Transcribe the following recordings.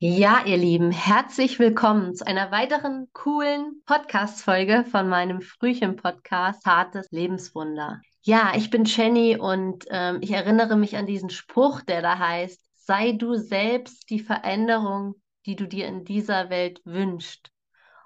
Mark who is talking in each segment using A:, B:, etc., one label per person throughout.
A: Ja, ihr Lieben, herzlich willkommen zu einer weiteren coolen Podcast-Folge von meinem Frühchen-Podcast Hartes Lebenswunder. Ja, ich bin Jenny und ähm, ich erinnere mich an diesen Spruch, der da heißt, sei du selbst die Veränderung, die du dir in dieser Welt wünschst.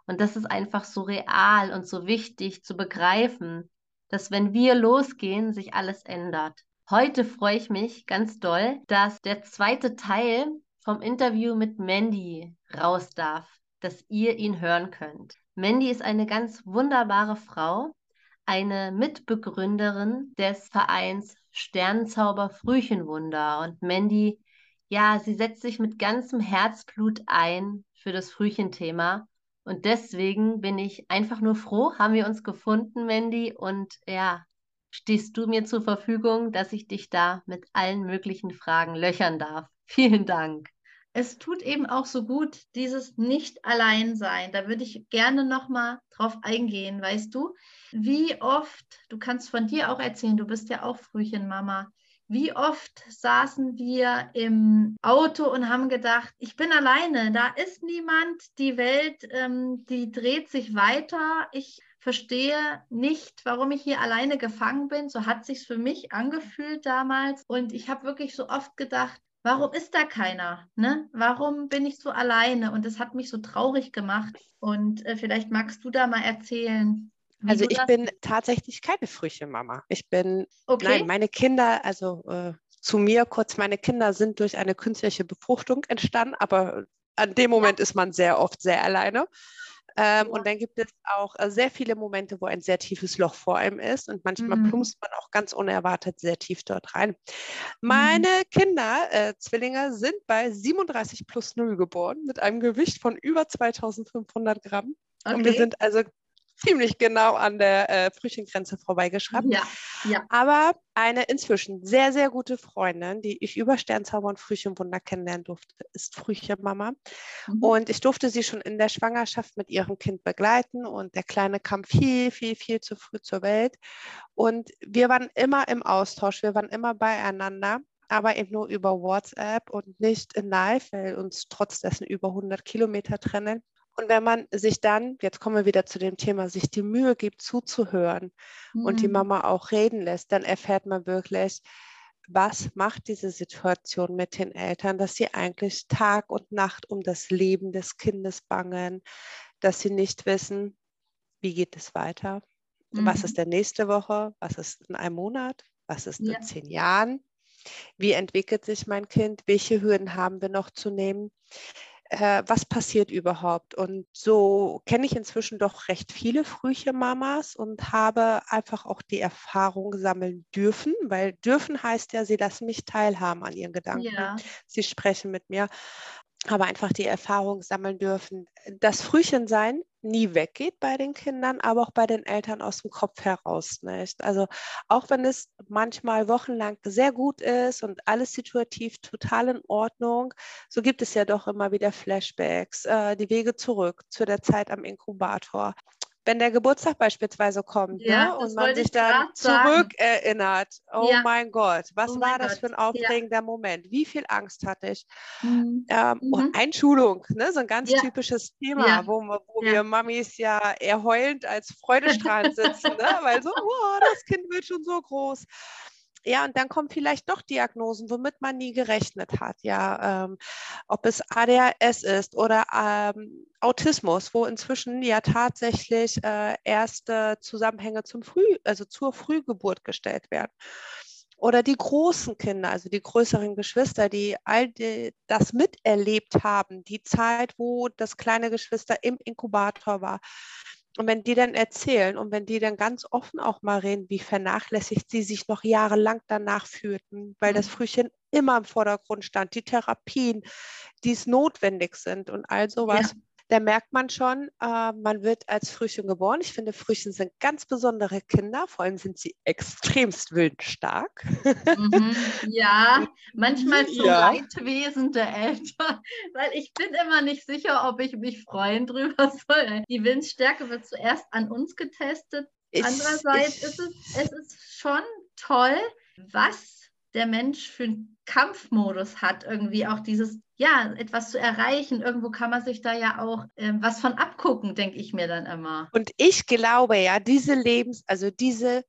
A: Und das ist einfach so real und so wichtig zu begreifen, dass wenn wir losgehen, sich alles ändert. Heute freue ich mich ganz doll, dass der zweite Teil vom Interview mit Mandy raus darf, dass ihr ihn hören könnt. Mandy ist eine ganz wunderbare Frau, eine Mitbegründerin des Vereins Sternzauber Frühchenwunder. Und Mandy, ja, sie setzt sich mit ganzem Herzblut ein für das Frühchenthema. Und deswegen bin ich einfach nur froh, haben wir uns gefunden, Mandy. Und ja, stehst du mir zur Verfügung, dass ich dich da mit allen möglichen Fragen löchern darf. Vielen Dank.
B: Es tut eben auch so gut, dieses Nicht-Allein-Sein. Da würde ich gerne nochmal drauf eingehen, weißt du? Wie oft, du kannst von dir auch erzählen, du bist ja auch Frühchenmama. Wie oft saßen wir im Auto und haben gedacht, ich bin alleine, da ist niemand, die Welt, ähm, die dreht sich weiter. Ich verstehe nicht, warum ich hier alleine gefangen bin. So hat sich für mich angefühlt damals. Und ich habe wirklich so oft gedacht, warum ist da keiner? Ne? Warum bin ich so alleine? Und das hat mich so traurig gemacht. Und äh, vielleicht magst du da mal erzählen.
C: Also ich bin tatsächlich keine Frühchenmama. Ich bin, okay. nein, meine Kinder, also äh, zu mir kurz, meine Kinder sind durch eine künstliche Befruchtung entstanden, aber an dem Moment ja. ist man sehr oft sehr alleine. Ähm, ja. Und dann gibt es auch äh, sehr viele Momente, wo ein sehr tiefes Loch vor einem ist und manchmal mhm. plumpst man auch ganz unerwartet sehr tief dort rein. Meine mhm. Kinder, äh, Zwillinge, sind bei 37 plus 0 geboren mit einem Gewicht von über 2500 Gramm. Okay. Und wir sind also ziemlich genau an der äh, Frühchengrenze vorbeigeschraubt. Ja, ja. Aber eine inzwischen sehr, sehr gute Freundin, die ich über Sternzauber und Frühchenwunder kennenlernen durfte, ist Frühchenmama. Mhm. Und ich durfte sie schon in der Schwangerschaft mit ihrem Kind begleiten und der Kleine kam viel, viel, viel zu früh zur Welt. Und wir waren immer im Austausch, wir waren immer beieinander aber eben nur über WhatsApp und nicht in Live, weil uns trotz dessen über 100 Kilometer trennen. Und wenn man sich dann, jetzt kommen wir wieder zu dem Thema, sich die Mühe gibt, zuzuhören mhm. und die mhm. Mama auch reden lässt, dann erfährt man wirklich, was macht diese Situation mit den Eltern, dass sie eigentlich Tag und Nacht um das Leben des Kindes bangen, dass sie nicht wissen, wie geht es weiter, mhm. was ist der nächste Woche, was ist in einem Monat, was ist ja. in zehn Jahren, wie entwickelt sich mein Kind, welche Hürden haben wir noch zu nehmen äh, was passiert überhaupt? Und so kenne ich inzwischen doch recht viele Frühchen-Mamas und habe einfach auch die Erfahrung sammeln dürfen, weil dürfen heißt ja, sie lassen mich teilhaben an ihren Gedanken. Ja. Sie sprechen mit mir aber einfach die Erfahrung sammeln dürfen, dass Frühchensein nie weggeht bei den Kindern, aber auch bei den Eltern aus dem Kopf heraus nicht. Also auch wenn es manchmal wochenlang sehr gut ist und alles situativ total in Ordnung, so gibt es ja doch immer wieder Flashbacks, äh, die Wege zurück zu der Zeit am Inkubator wenn der Geburtstag beispielsweise kommt ja, ne? und man sich dann zurückerinnert, oh ja. mein Gott, was oh war das Gott. für ein aufregender ja. Moment? Wie viel Angst hatte ich? Mhm. Ähm, mhm. Einschulung, ne? so ein ganz typisches Thema, wo, wo wir Mamis ja eher heulend als freudestrahlend sitzen, ne? weil so, oh, das Kind wird schon so groß. Ja, und dann kommen vielleicht doch Diagnosen, womit man nie gerechnet hat. Ja, ähm, ob es ADHS ist oder ähm, Autismus, wo inzwischen ja tatsächlich äh, erste Zusammenhänge zum Früh, also zur Frühgeburt gestellt werden. Oder die großen Kinder, also die größeren Geschwister, die all die, das miterlebt haben, die Zeit, wo das kleine Geschwister im Inkubator war und wenn die dann erzählen und wenn die dann ganz offen auch mal reden, wie vernachlässigt sie sich noch jahrelang danach fühlten, weil mhm. das Frühchen immer im Vordergrund stand, die Therapien, die es notwendig sind und all sowas. Ja da merkt man schon, äh, man wird als Frühchen geboren. Ich finde, Frühchen sind ganz besondere Kinder, vor allem sind sie extremst willensstark.
B: Mhm, ja, manchmal so ja. Leidwesen der Eltern, weil ich bin immer nicht sicher, ob ich mich freuen drüber soll. Die Willensstärke wird zuerst an uns getestet. Ich, Andererseits ich, ist es, es ist schon toll, was der Mensch für einen Kampfmodus hat, irgendwie auch dieses, ja, etwas zu erreichen. Irgendwo kann man sich da ja auch äh, was von abgucken, denke ich mir dann immer.
C: Und ich glaube ja, diese Lebens, also diese,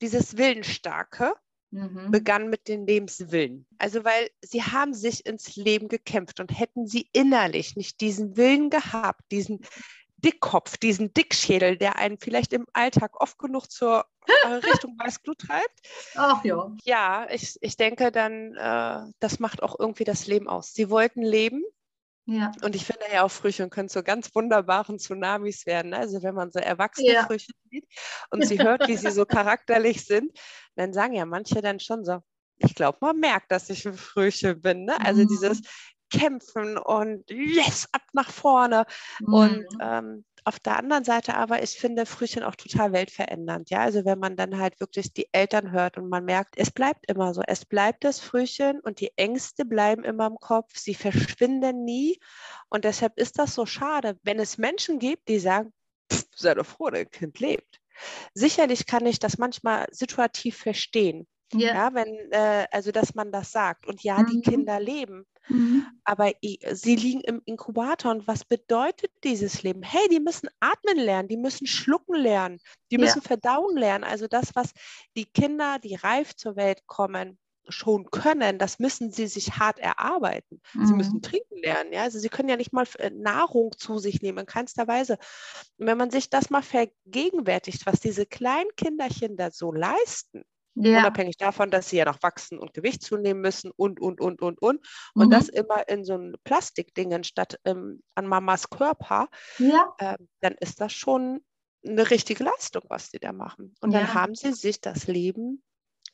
C: dieses Willensstarke, mhm. begann mit dem Lebenswillen. Also weil sie haben sich ins Leben gekämpft und hätten sie innerlich nicht diesen Willen gehabt, diesen Dickkopf, diesen Dickschädel, der einen vielleicht im Alltag oft genug zur äh, Richtung Weißglut treibt.
B: Ach ja.
C: Ja, ich, ich denke dann, äh, das macht auch irgendwie das Leben aus. Sie wollten leben. Ja. Und ich finde ja auch Frühchen können zu ganz wunderbaren Tsunamis werden. Also wenn man so erwachsene ja. Frühchen sieht und sie hört, wie sie so charakterlich sind, dann sagen ja manche dann schon so, ich glaube, man merkt, dass ich ein Frühchen bin. Ne? Also mhm. dieses kämpfen und yes, ab nach vorne. Mhm. Und ähm, auf der anderen Seite aber, ich finde Frühchen auch total weltverändernd. Ja, also wenn man dann halt wirklich die Eltern hört und man merkt, es bleibt immer so, es bleibt das Frühchen und die Ängste bleiben immer im Kopf, sie verschwinden nie. Und deshalb ist das so schade, wenn es Menschen gibt, die sagen, sei doch froh, dein Kind lebt. Sicherlich kann ich das manchmal situativ verstehen. Ja. ja wenn, äh, also dass man das sagt. Und ja, mhm. die Kinder leben. Mhm. Aber sie liegen im Inkubator und was bedeutet dieses Leben? Hey, die müssen atmen lernen, die müssen schlucken lernen, die müssen ja. verdauen lernen. Also das, was die Kinder, die reif zur Welt kommen, schon können, das müssen sie sich hart erarbeiten. Mhm. Sie müssen trinken lernen, ja. Also sie können ja nicht mal äh, Nahrung zu sich nehmen, in keinster Weise. Und wenn man sich das mal vergegenwärtigt, was diese kleinen Kinderchen da so leisten, ja. Unabhängig davon, dass sie ja noch wachsen und Gewicht zunehmen müssen und, und, und, und, und. Und mhm. das immer in so ein Plastikdingen statt ähm, an Mamas Körper, ja. äh, dann ist das schon eine richtige Leistung, was sie da machen. Und ja. dann haben sie sich das Leben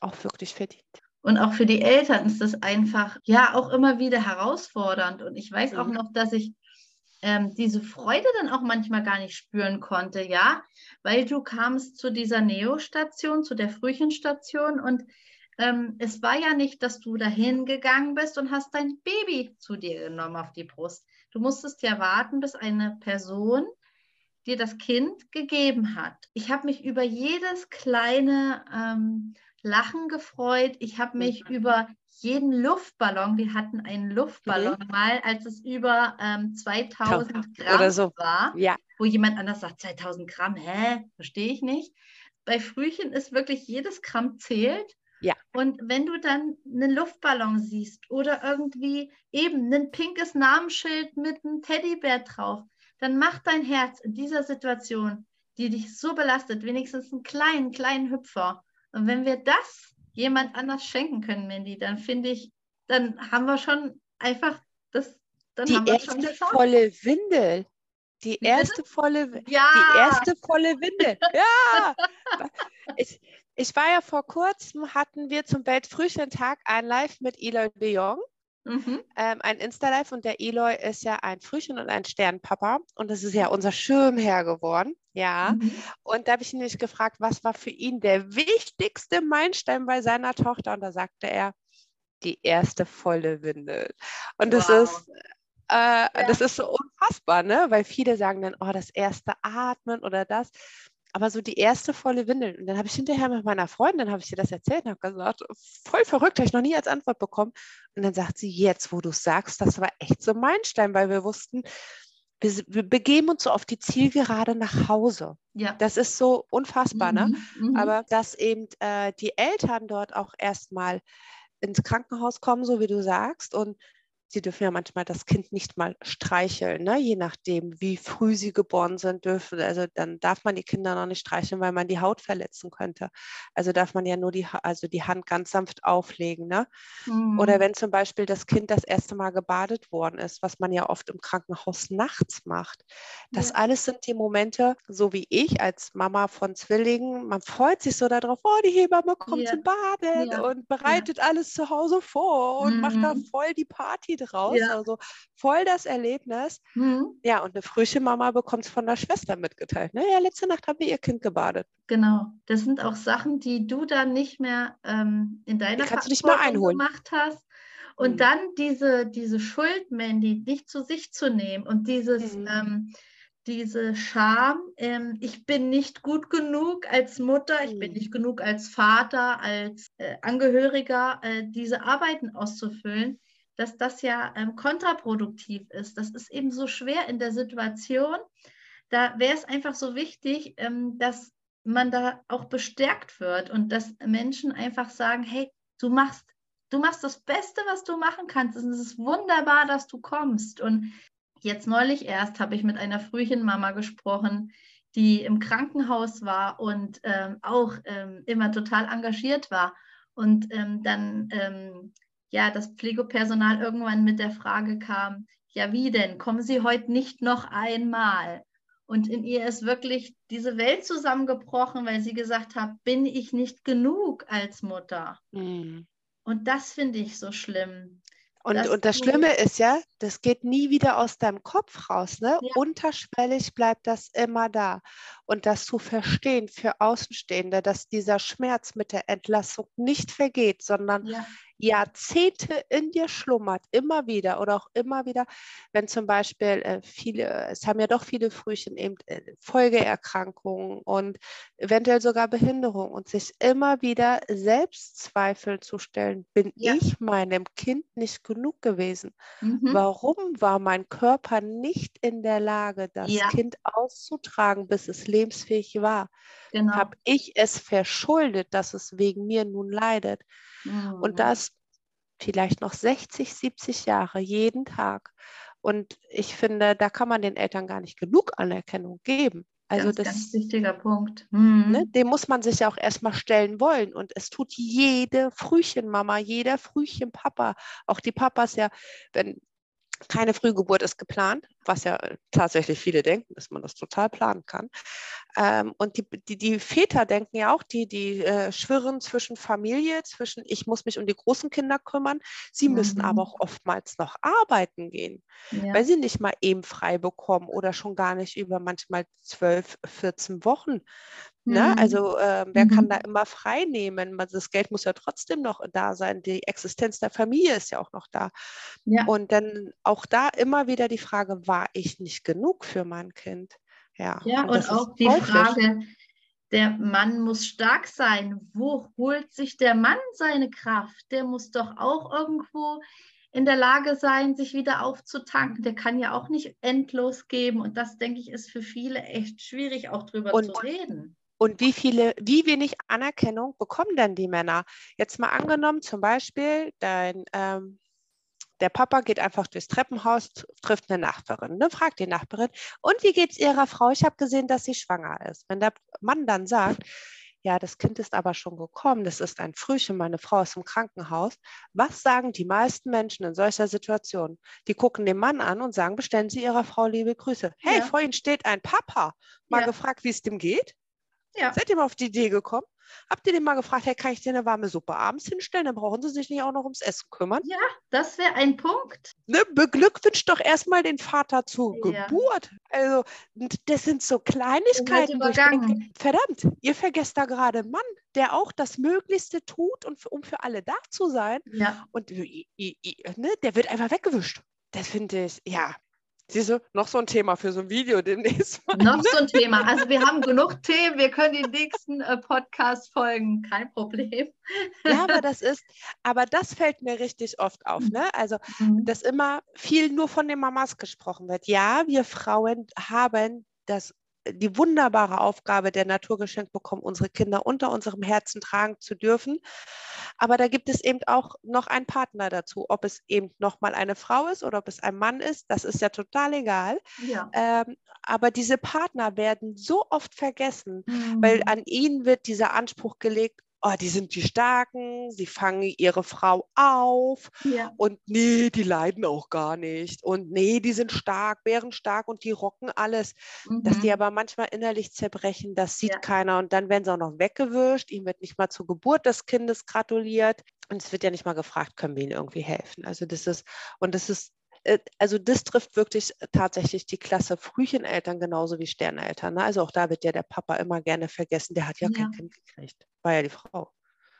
C: auch wirklich verdient.
B: Und auch für die Eltern ist das einfach, ja, auch immer wieder herausfordernd. Und ich weiß auch mhm. noch, dass ich ähm, diese Freude dann auch manchmal gar nicht spüren konnte, ja, weil du kamst zu dieser Neo-Station, zu der Frühchenstation und ähm, es war ja nicht, dass du dahin gegangen bist und hast dein Baby zu dir genommen auf die Brust. Du musstest ja warten, bis eine Person dir das Kind gegeben hat. Ich habe mich über jedes kleine ähm, Lachen gefreut. Ich habe mich mhm. über jeden Luftballon, wir hatten einen Luftballon mhm. mal, als es über ähm, 2000 Gramm Oder so. war, ja. wo jemand anders sagt, 2000 Gramm, hä, verstehe ich nicht. Bei Frühchen ist wirklich jedes Gramm zählt. Ja. Und wenn du dann einen Luftballon siehst oder irgendwie eben ein pinkes Namensschild mit einem Teddybär drauf, dann macht dein Herz in dieser Situation, die dich so belastet, wenigstens einen kleinen, kleinen Hüpfer. Und wenn wir das jemand anders schenken können, Mandy, dann finde ich, dann haben wir schon einfach das. Dann
C: die
B: haben
C: wir erste schon volle Windel. Die erste volle, ja. die erste volle Windel. Ja. ich, ich war ja vor kurzem, hatten wir zum Weltfrühchentag ein Live mit Eloy de Jong. Mhm. Ähm, ein Insta-Live und der Eloy ist ja ein Frühchen und ein Sternpapa und das ist ja unser Schirmherr geworden. Ja, mhm. und da habe ich ihn nicht gefragt, was war für ihn der wichtigste Meilenstein bei seiner Tochter und da sagte er, die erste volle Windel. Und das wow. ist äh, ja. das ist so unfassbar, ne? Weil viele sagen dann, oh, das erste Atmen oder das aber so die erste volle Windel. Und dann habe ich hinterher mit meiner Freundin, habe ich ihr das erzählt und habe gesagt, voll verrückt, habe ich noch nie als Antwort bekommen. Und dann sagt sie, jetzt, wo du es sagst, das war echt so mein Stein, weil wir wussten, wir, wir, begeben uns so auf die Zielgerade nach Hause. Ja. Das ist so unfassbar, ne? mhm, ne? Aber dass eben äh, die Eltern dort auch erstmal ins Krankenhaus kommen, so wie du sagst, und Sie dürfen ja manchmal das Kind nicht mal streicheln, ne? je nachdem, wie früh sie geboren sind, dürfen. Also dann darf man die Kinder noch nicht streicheln, weil man die Haut verletzen könnte. Also darf man ja nur die, also die Hand ganz sanft auflegen. Ne? Mhm. Oder wenn zum Beispiel das Kind das erste Mal gebadet worden ist, was man ja oft im Krankenhaus nachts macht. Das ja. alles sind die Momente, so wie ich als Mama von Zwillingen, man freut sich so darauf, oh, die Hebamme kommt ja. zum Baden ja. und bereitet alles zu Hause vor und mhm. macht da mhm. voll die Party raus. Ja. Also voll das Erlebnis. Mhm. Ja, und eine Frühchenmama bekommt es von der Schwester mitgeteilt. Ne? Ja, letzte Nacht haben wir ihr Kind gebadet.
B: Genau. Das sind auch Sachen, die du dann nicht mehr ähm, in deiner
C: Verantwortung
B: gemacht hast. Und mhm. dann diese, diese Schuld, Mandy, nicht zu sich zu nehmen und dieses, mhm. ähm, diese Scham, ähm, ich bin nicht gut genug als Mutter, ich bin mhm. nicht genug als Vater, als äh, Angehöriger, äh, diese Arbeiten auszufüllen, dass das ja ähm, kontraproduktiv ist. Das ist eben so schwer in der Situation. Da wäre es einfach so wichtig, ähm, dass man da auch bestärkt wird und dass Menschen einfach sagen, hey, du machst Du machst das Beste, was du machen kannst. Es ist wunderbar, dass du kommst. Und jetzt neulich erst habe ich mit einer Frühchenmama gesprochen, die im Krankenhaus war und ähm, auch ähm, immer total engagiert war. Und ähm, dann ähm, ja das Pflegepersonal irgendwann mit der Frage kam, ja wie denn, kommen Sie heute nicht noch einmal? Und in ihr ist wirklich diese Welt zusammengebrochen, weil sie gesagt hat, bin ich nicht genug als Mutter? Mhm. Und das finde ich so schlimm.
C: Und, und das Schlimme ist ja, das geht nie wieder aus deinem Kopf raus. Ne? Ja. Unterschwellig bleibt das immer da. Und das zu verstehen für Außenstehende, dass dieser Schmerz mit der Entlassung nicht vergeht, sondern ja. Jahrzehnte in dir schlummert, immer wieder oder auch immer wieder, wenn zum Beispiel äh, viele, es haben ja doch viele Frühchen eben äh, Folgeerkrankungen und eventuell sogar Behinderung und sich immer wieder Selbstzweifel zu stellen, bin ja. ich meinem Kind nicht genug gewesen? Mhm. Warum war mein Körper nicht in der Lage, das ja. Kind auszutragen, bis es lebensfähig war? Genau. Habe ich es verschuldet, dass es wegen mir nun leidet? Mhm. Und das vielleicht noch 60, 70 Jahre, jeden Tag. Und ich finde, da kann man den Eltern gar nicht genug Anerkennung geben.
B: Also ganz, das ganz wichtiger Punkt. Mhm.
C: Ne, dem muss man sich ja auch erstmal stellen wollen. Und es tut jede Frühchenmama, jeder Frühchenpapa, auch die Papas ja, wenn keine Frühgeburt ist geplant, was ja tatsächlich viele denken, dass man das total planen kann. Ähm, und die, die, die, Väter denken ja auch, die, die äh, schwirren zwischen Familie, zwischen ich muss mich um die großen Kinder kümmern. Sie mhm. müssen aber auch oftmals noch arbeiten gehen, ja. weil sie nicht mal eben frei bekommen oder schon gar nicht über manchmal zwölf, 14 Wochen. Ne? Mhm. Also äh, wer mhm. kann da immer frei nehmen? Das Geld muss ja trotzdem noch da sein. Die Existenz der Familie ist ja auch noch da. Ja. Und dann auch da immer wieder die Frage, war ich nicht genug für mein Kind?
B: Ja, ja und, und auch die häufig. Frage, der Mann muss stark sein. Wo holt sich der Mann seine Kraft? Der muss doch auch irgendwo in der Lage sein, sich wieder aufzutanken. Der kann ja auch nicht endlos geben. Und das, denke ich, ist für viele echt schwierig, auch drüber und, zu reden.
C: Und wie viele, wie wenig Anerkennung bekommen denn die Männer? Jetzt mal angenommen, zum Beispiel, dein, ähm, der Papa geht einfach durchs Treppenhaus, trifft eine Nachbarin, ne, fragt die Nachbarin, und wie geht es ihrer Frau? Ich habe gesehen, dass sie schwanger ist. Wenn der Mann dann sagt, ja, das Kind ist aber schon gekommen, das ist ein Frühchen, meine Frau ist im Krankenhaus. Was sagen die meisten Menschen in solcher Situation? Die gucken den Mann an und sagen, bestellen Sie Ihrer Frau liebe Grüße. Hey, ja. vor Ihnen steht ein Papa. Mal ja. gefragt, wie es dem geht? Ja. Seid ihr mal auf die Idee gekommen? Habt ihr den mal gefragt, hey, kann ich dir eine warme Suppe abends hinstellen? Dann brauchen sie sich nicht auch noch ums Essen kümmern.
B: Ja, das wäre ein Punkt.
C: Ne, beglückwünscht doch erstmal den Vater zur ja. Geburt. Also, das sind so Kleinigkeiten. Denke, verdammt, ihr vergesst da gerade einen Mann, der auch das Möglichste tut, und, um für alle da zu sein. Ja. Und ne, der wird einfach weggewischt. Das finde ich, ja, Siehst du, noch so ein Thema für so ein Video demnächst.
B: Mal. Noch so ein Thema. Also wir haben genug Themen, wir können die nächsten äh, Podcast folgen, kein Problem.
C: Ja, aber das ist, aber das fällt mir richtig oft auf, ne? Also, mhm. dass immer viel nur von den Mamas gesprochen wird. Ja, wir Frauen haben das die wunderbare Aufgabe der Natur geschenkt bekommen, unsere Kinder unter unserem Herzen tragen zu dürfen. Aber da gibt es eben auch noch einen Partner dazu. Ob es eben nochmal eine Frau ist oder ob es ein Mann ist, das ist ja total egal. Ja. Ähm, aber diese Partner werden so oft vergessen, mhm. weil an ihnen wird dieser Anspruch gelegt, oh, die sind die Starken, sie fangen ihre Frau auf ja. und nee, die leiden auch gar nicht und nee, die sind stark, wären stark und die rocken alles. Mhm. Dass die mhm. aber manchmal innerlich zerbrechen, das sieht ja. keiner und dann werden sie auch noch weggewischt, ihm wird nicht mal zur Geburt des Kindes gratuliert und es wird ja nicht mal gefragt, können wir ihnen irgendwie helfen. Also das ist, und das ist also das trifft wirklich tatsächlich die Klasse Frühcheneltern genauso wie Sterneltern. Ne? Also auch da wird ja der Papa immer gerne vergessen, der hat ja, ja. kein Kind gekriegt war ja die Frau.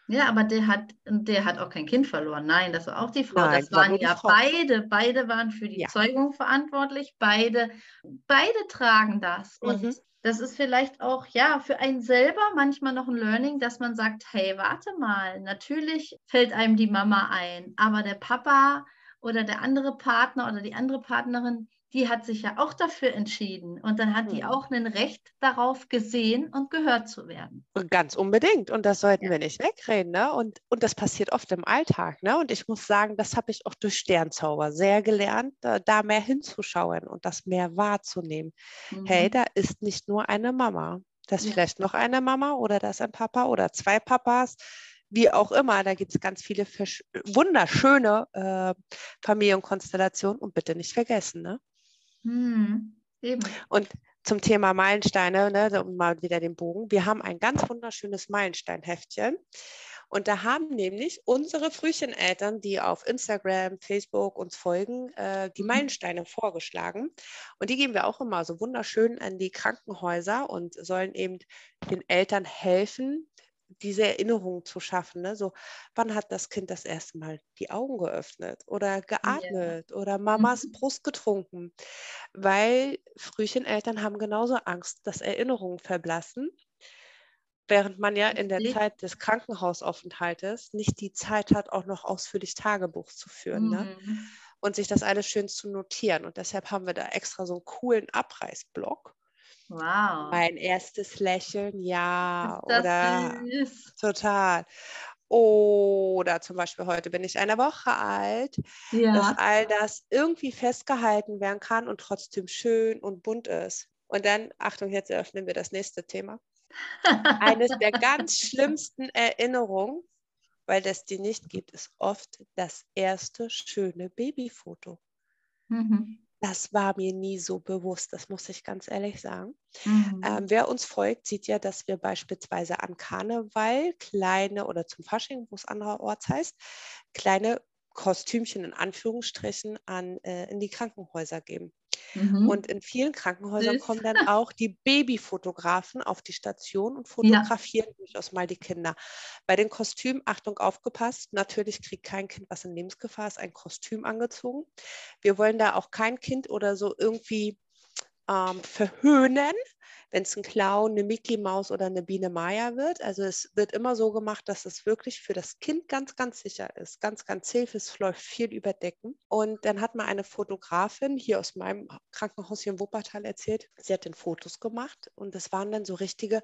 B: Ja, aber der hat, der hat auch kein Kind verloren. Nein, das war auch die Frau.
C: Nein,
B: das waren
C: war
B: ja
C: Frau.
B: beide. Beide waren für die ja. Zeugung verantwortlich. Beide, beide tragen das. Mhm. Und das ist vielleicht auch, ja, für einen selber manchmal noch ein Learning, dass man sagt, hey, warte mal, natürlich fällt einem die Mama ein, aber der Papa oder der andere Partner oder die andere Partnerin, die hat sich ja auch dafür entschieden und dann hat mhm. die auch ein Recht darauf gesehen und gehört zu werden.
C: Ganz unbedingt und das sollten ja. wir nicht wegreden. Ne? Und, und das passiert oft im Alltag. Ne? Und ich muss sagen, das habe ich auch durch Sternzauber sehr gelernt, da, da mehr hinzuschauen und das mehr wahrzunehmen. Mhm. Hey, da ist nicht nur eine Mama. Da ist ja. vielleicht noch eine Mama oder da ist ein Papa oder zwei Papas wie auch immer, da gibt es ganz viele wunderschöne äh, Familienkonstellationen und bitte nicht vergessen. Ne?
B: Hm, eben.
C: Und zum Thema Meilensteine, ne, um mal wieder den Bogen. Wir haben ein ganz wunderschönes Meilensteinheftchen. Und da haben nämlich unsere Frühcheneltern, die auf Instagram, Facebook uns folgen, äh, die mhm. Meilensteine vorgeschlagen. Und die geben wir auch immer so wunderschön an die Krankenhäuser und sollen eben den Eltern helfen, diese Erinnerung zu schaffen. Ne? So, wann hat das Kind das erste Mal die Augen geöffnet oder geatmet ja. oder Mamas mhm. Brust getrunken? Weil Frühcheneltern haben genauso Angst, dass Erinnerungen verblassen, während man ja in der Zeit des Krankenhausaufenthaltes nicht die Zeit hat, auch noch ausführlich Tagebuch zu führen. Ne? Mhm. Ne? Und sich das alles schön zu notieren. Und deshalb haben wir da extra so einen coolen Abreißblock
B: Wow.
C: Mein erstes Lächeln, ja.
B: Oder süß.
C: total. Oder zum Beispiel heute bin ich eine Woche alt, ja. dass all das irgendwie festgehalten werden kann und trotzdem schön und bunt ist. Und dann, Achtung, jetzt eröffnen wir das nächste Thema. Eines der ganz schlimmsten Erinnerungen, weil das die nicht gibt, ist oft das erste schöne Babyfoto. Mhm. Das war mir nie so bewusst, das muss ich ganz ehrlich sagen. Mhm. Ähm, wer uns folgt, sieht ja, dass wir beispielsweise an Karneval kleine oder zum Fasching, wo es andererorts heißt, kleine Kostümchen in Anführungsstrichen an, äh, in die Krankenhäuser geben. Mhm. Und in vielen Krankenhäusern Süß. kommen dann auch die Babyfotografen auf die Station und fotografieren ja. durchaus mal die Kinder. Bei den Kostümen, Achtung, aufgepasst, natürlich kriegt kein Kind, was in Lebensgefahr ist, ein Kostüm angezogen. Wir wollen da auch kein Kind oder so irgendwie ähm, verhöhnen, wenn es ein Clown, eine Mickey Maus oder eine Biene Maya wird. Also es wird immer so gemacht, dass es wirklich für das Kind ganz, ganz sicher ist. Ganz, ganz safe. Es läuft viel überdecken. Und dann hat mal eine Fotografin hier aus meinem Krankenhaus hier in Wuppertal erzählt, sie hat den Fotos gemacht und das waren dann so richtige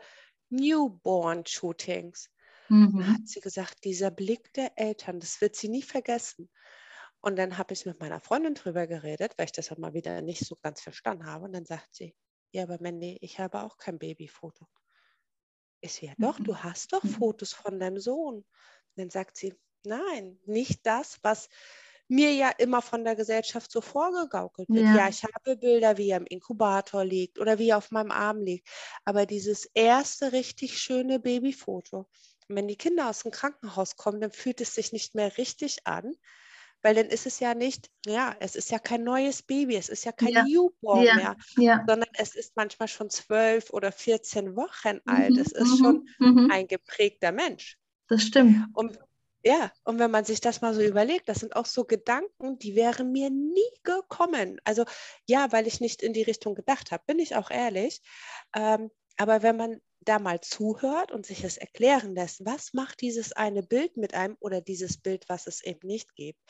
C: Newborn-Shootings. Mhm. hat sie gesagt, dieser Blick der Eltern, das wird sie nie vergessen. Und dann habe ich mit meiner Freundin drüber geredet, weil ich das halt mal wieder nicht so ganz verstanden habe. Und dann sagt sie, ja, aber Mandy, ich habe auch kein Babyfoto. Ich so, ja doch, du mhm. hast doch mhm. Fotos von deinem Sohn. Und dann sagt sie, nein, nicht das, was mir ja immer von der Gesellschaft so vorgegaukelt wird. Ja. ja, ich habe Bilder, wie er im Inkubator liegt oder wie er auf meinem Arm liegt. Aber dieses erste richtig schöne Babyfoto, wenn die Kinder aus dem Krankenhaus kommen, dann fühlt es sich nicht mehr richtig an, weil dann ist es ja nicht, ja, es ist ja kein neues Baby, es ist ja kein ja. Newborn ja. mehr, ja. sondern es ist manchmal schon zwölf oder 14 Wochen alt. Mhm. Es ist mhm. schon mhm. ein geprägter Mensch.
B: Das stimmt.
C: Und ja, und wenn man sich das mal so überlegt, das sind auch so Gedanken, die wären mir nie gekommen. Also ja, weil ich nicht in die Richtung gedacht habe, bin ich auch ehrlich. Ähm, aber wenn man da mal zuhört und sich es erklären lässt, was macht dieses eine Bild mit einem oder dieses Bild, was es eben nicht gibt.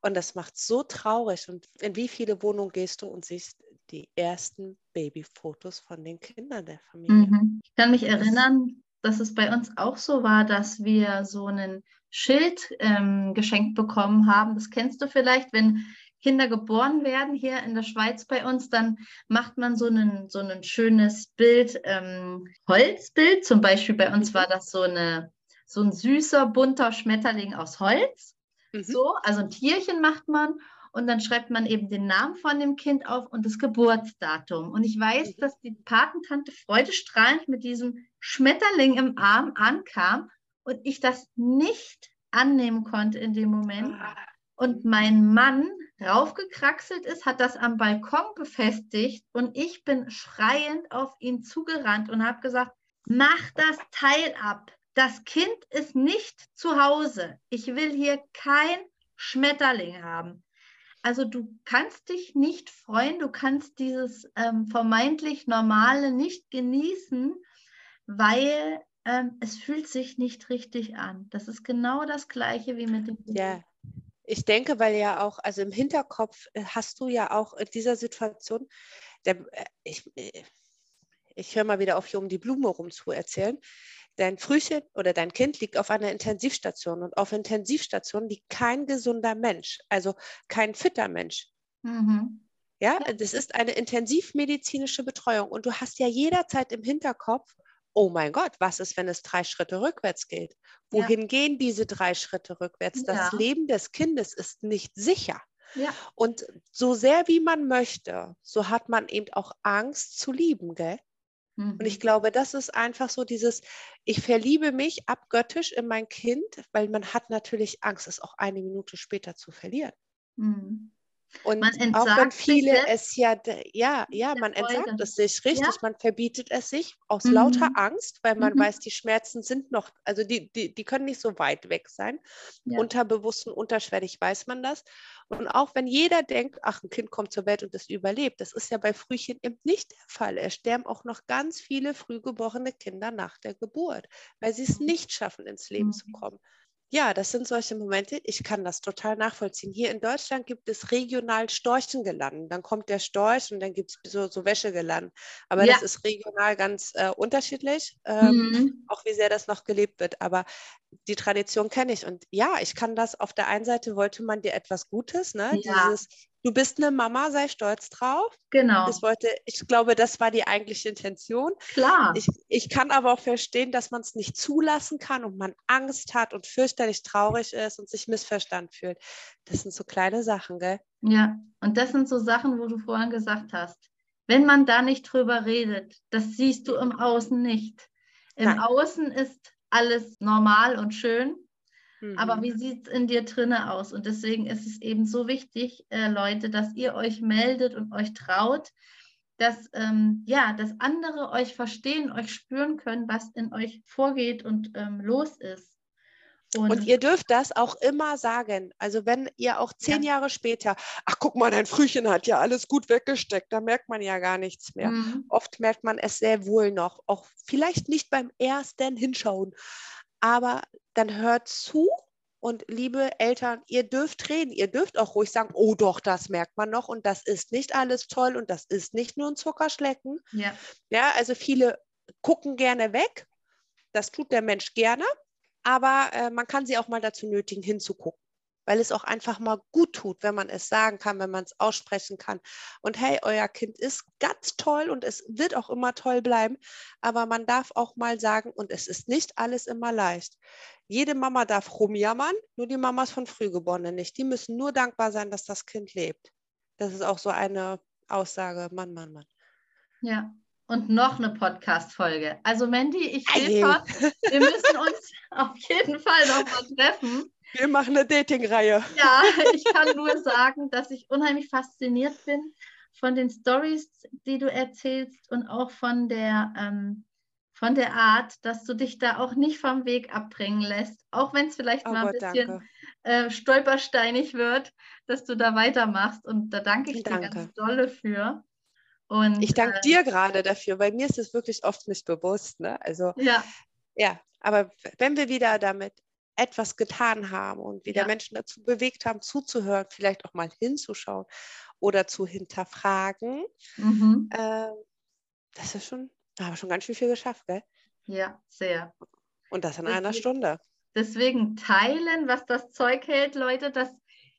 C: Und das macht so traurig. Und in wie viele Wohnungen gehst du und siehst die ersten Babyfotos von den Kindern der Familie?
B: Mhm. Ich kann mich erinnern, dass es bei uns auch so war, dass wir so ein Schild ähm, geschenkt bekommen haben. Das kennst du vielleicht, wenn Kinder geboren werden hier in der Schweiz bei uns, dann macht man so ein so ein schönes Bild, ähm, Holzbild. Zum Beispiel bei uns war das so, eine, so ein süßer, bunter Schmetterling aus Holz. Mhm. So, also ein Tierchen macht man und dann schreibt man eben den Namen von dem Kind auf und das Geburtsdatum. Und ich weiß, mhm. dass die Patentante freudestrahlend mit diesem Schmetterling im Arm ankam und ich das nicht annehmen konnte in dem Moment. Ah. Und mein Mann raufgekraxelt ist, hat das am Balkon befestigt und ich bin schreiend auf ihn zugerannt und habe gesagt, mach das Teil ab. das Kind ist nicht zu Hause. Ich will hier kein Schmetterling haben. Also du kannst dich nicht freuen, du kannst dieses ähm, vermeintlich Normale nicht genießen, weil ähm, es fühlt sich nicht richtig an. Das ist genau das gleiche wie mit dem.
C: Ja, ich denke, weil ja auch, also im Hinterkopf äh, hast du ja auch in dieser Situation, der, äh, ich, äh, ich höre mal wieder auf, hier um die Blume rum zu erzählen. Dein Frühchen oder dein Kind liegt auf einer Intensivstation und auf Intensivstation liegt kein gesunder Mensch, also kein fitter Mensch. Mhm. Ja, das ist eine intensivmedizinische Betreuung und du hast ja jederzeit im Hinterkopf, oh mein Gott, was ist, wenn es drei Schritte rückwärts geht? Wohin ja. gehen diese drei Schritte rückwärts? Das ja. Leben des Kindes ist nicht sicher. Ja. Und so sehr wie man möchte, so hat man eben auch Angst zu lieben, gell? Mhm. Und ich mhm. glaube, das ist einfach so dieses, ich verliebe mich abgöttisch in mein Kind, weil man hat natürlich Angst, es auch eine Minute später zu verlieren. Mhm. Und auch wenn viele es ja, ja, ja, man entsagt es sich, richtig, ja? man verbietet es sich aus mhm. lauter Angst, weil man mhm. weiß, die Schmerzen sind noch, also die, die, die können nicht so weit weg sein. Ja. Unterbewusst und unterschwellig weiß man das. Und auch wenn jeder denkt, ach, ein Kind kommt zur Welt und es überlebt, das ist ja bei Frühchen eben nicht der Fall. Es sterben auch noch ganz viele frühgeborene Kinder nach der Geburt, weil sie es mhm. nicht schaffen, ins Leben mhm. zu kommen. Ja, das sind solche Momente. Ich kann das total nachvollziehen. Hier in Deutschland gibt es regional Storchengeladen. Dann kommt der Storch und dann gibt es so, so Wäschegeladen. Aber ja. das ist regional ganz äh, unterschiedlich, ähm, mhm. auch wie sehr das noch gelebt wird. Aber die Tradition kenne ich. Und ja, ich kann das auf der einen Seite wollte man dir etwas Gutes, ne? Ja. Dieses Du bist eine Mama, sei stolz drauf.
B: Genau.
C: Das wollte, ich glaube, das war die eigentliche Intention.
B: Klar.
C: Ich, ich kann aber auch verstehen, dass man es nicht zulassen kann und man Angst hat und fürchterlich traurig ist und sich missverstanden fühlt. Das sind so kleine Sachen, gell?
B: Ja, und das sind so Sachen, wo du vorhin gesagt hast. Wenn man da nicht drüber redet, das siehst du im Außen nicht. Im Nein. Außen ist alles normal und schön Mhm. Aber wie sieht es in dir drinne aus? Und deswegen ist es eben so wichtig, äh, Leute, dass ihr euch meldet und euch traut, dass, ähm, ja, dass andere euch verstehen, euch spüren können, was in euch vorgeht und ähm, los ist.
C: Und, und, ihr dürft das auch immer sagen. Also wenn ihr auch zehn ja. Jahre später, ach guck mal, dein Frühchen hat ja alles gut weggesteckt, da merkt man ja gar nichts mehr. Mhm. Oft merkt man es sehr wohl noch, auch vielleicht nicht beim ersten Hinschauen, aber dann hört zu und liebe Eltern, ihr dürft reden, ihr dürft auch ruhig sagen, oh doch, das merkt man noch und das ist nicht alles toll und das ist nicht nur ein Zuckerschlecken.
B: Ja,
C: ja also viele gucken gerne weg, das tut der Mensch gerne, aber äh, man kann sie auch mal dazu nötigen, hinzugucken weil es auch einfach mal gut tut, wenn man es sagen kann, wenn man es aussprechen kann. Und hey, euer Kind ist ganz toll und es wird auch immer toll bleiben, aber man darf auch mal sagen, und es ist nicht alles immer leicht. Jede Mama darf rumjammern, nur die Mamas von Frühgeborenen nicht. Die müssen nur dankbar sein, dass das Kind lebt. Das ist auch so eine Aussage, Mann, Mann, Mann.
B: Ja, und noch eine Podcast-Folge. Also Mandy, ich sehe schon, wir müssen uns auf jeden Fall noch mal treffen.
C: Wir machen eine Dating-Reihe.
B: Ja, ich kann nur sagen, dass ich unheimlich fasziniert bin von den Stories, die du erzählst und auch von der, ähm, von der Art, dass du dich da auch nicht vom Weg abbringen lässt, auch wenn es vielleicht oh mal Gott, ein bisschen äh, stolpersteinig wird, dass du da weitermachst. Und da danke ich danke. dir ganz dolle für.
C: Und, ich danke äh, dir gerade dafür, weil mir ist es wirklich oft nicht bewusst. Ne? Also
B: ja.
C: ja, aber wenn wir wieder damit etwas getan haben und wieder ja. Menschen dazu bewegt haben, zuzuhören, vielleicht auch mal hinzuschauen oder zu hinterfragen. Mhm. Äh, das ist schon, da haben wir schon ganz schön viel geschafft, gell?
B: Ja, sehr.
C: Und das in deswegen, einer Stunde.
B: Deswegen teilen, was das Zeug hält, Leute, dass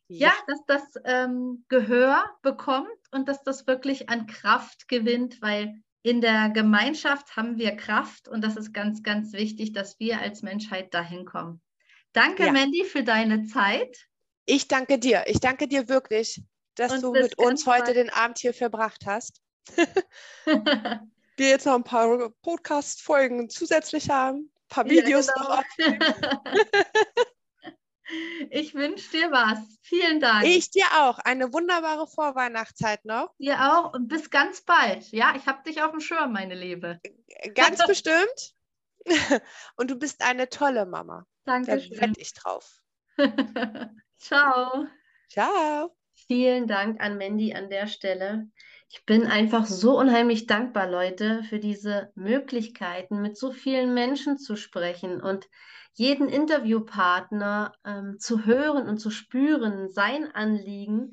B: ja, ja dass das ähm, Gehör bekommt und dass das wirklich an Kraft gewinnt, weil in der Gemeinschaft haben wir Kraft und das ist ganz, ganz wichtig, dass wir als Menschheit dahin kommen. Danke, ja. Mandy, für deine Zeit.
C: Ich danke dir. Ich danke dir wirklich, dass Und du mit uns heute den Abend hier verbracht hast. Wir jetzt noch ein paar Podcast-Folgen zusätzlich haben, ein paar Videos ja, genau. noch.
B: ich wünsche dir was. Vielen Dank.
C: Ich dir auch. Eine wunderbare Vorweihnachtszeit noch.
B: Dir auch und bis ganz bald. Ja, ich habe dich auf dem Schirm, meine Liebe.
C: Ganz bestimmt. Und du bist eine tolle Mama.
B: Danke.
C: Da wette ich drauf.
B: Ciao.
C: Ciao.
A: Vielen Dank an Mandy an der Stelle. Ich bin einfach so unheimlich dankbar, Leute, für diese Möglichkeiten, mit so vielen Menschen zu sprechen und jeden Interviewpartner ähm, zu hören und zu spüren, sein Anliegen.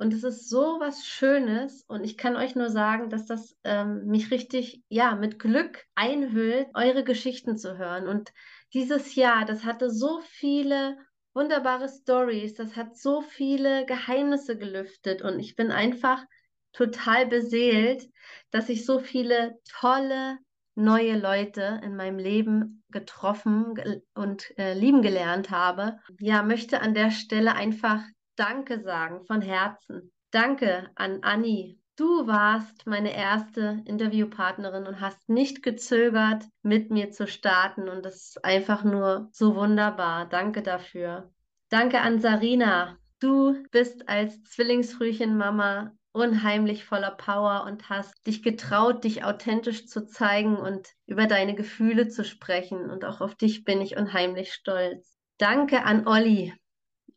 A: Und es ist so was Schönes und ich kann euch nur sagen, dass das ähm, mich richtig, ja, mit Glück einhüllt, eure Geschichten zu hören. Und dieses Jahr, das hatte so viele wunderbare Stories, das hat so viele Geheimnisse gelüftet und ich bin einfach total beseelt, dass ich so viele tolle neue Leute in meinem Leben getroffen und äh, lieben gelernt habe. Ja, möchte an der Stelle einfach Danke sagen von Herzen. Danke an Anni. Du warst meine erste Interviewpartnerin und hast nicht gezögert, mit mir zu starten. Und das ist einfach nur so wunderbar. Danke dafür. Danke an Sarina. Du bist als Zwillingsfrühchenmama unheimlich voller Power und hast dich getraut, dich authentisch zu zeigen und über deine Gefühle zu sprechen. Und auch auf dich bin ich unheimlich stolz. Danke an Olli.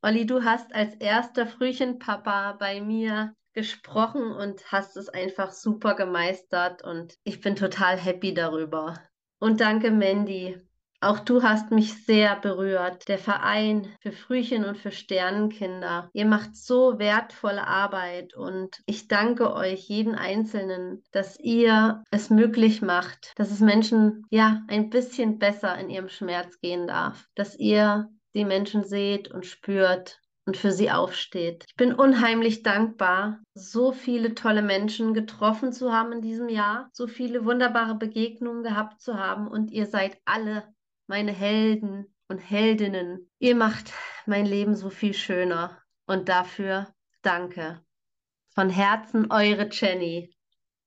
A: Olli, du hast als erster Frühchenpapa bei mir gesprochen und hast es einfach super gemeistert und ich bin total happy darüber. Und danke, Mandy. Auch du hast mich sehr berührt. Der Verein für Frühchen und für Sternenkinder. Ihr macht so wertvolle Arbeit und ich danke euch, jeden Einzelnen, dass ihr es möglich macht, dass es Menschen ja ein bisschen besser in ihrem Schmerz gehen darf. Dass ihr die Menschen seht und spürt und für sie aufsteht. Ich bin unheimlich dankbar, so viele tolle Menschen getroffen zu haben in diesem Jahr, so viele wunderbare Begegnungen gehabt zu haben und ihr seid alle meine Helden und Heldinnen. Ihr macht mein Leben so viel schöner und dafür danke. Von Herzen eure Jenny.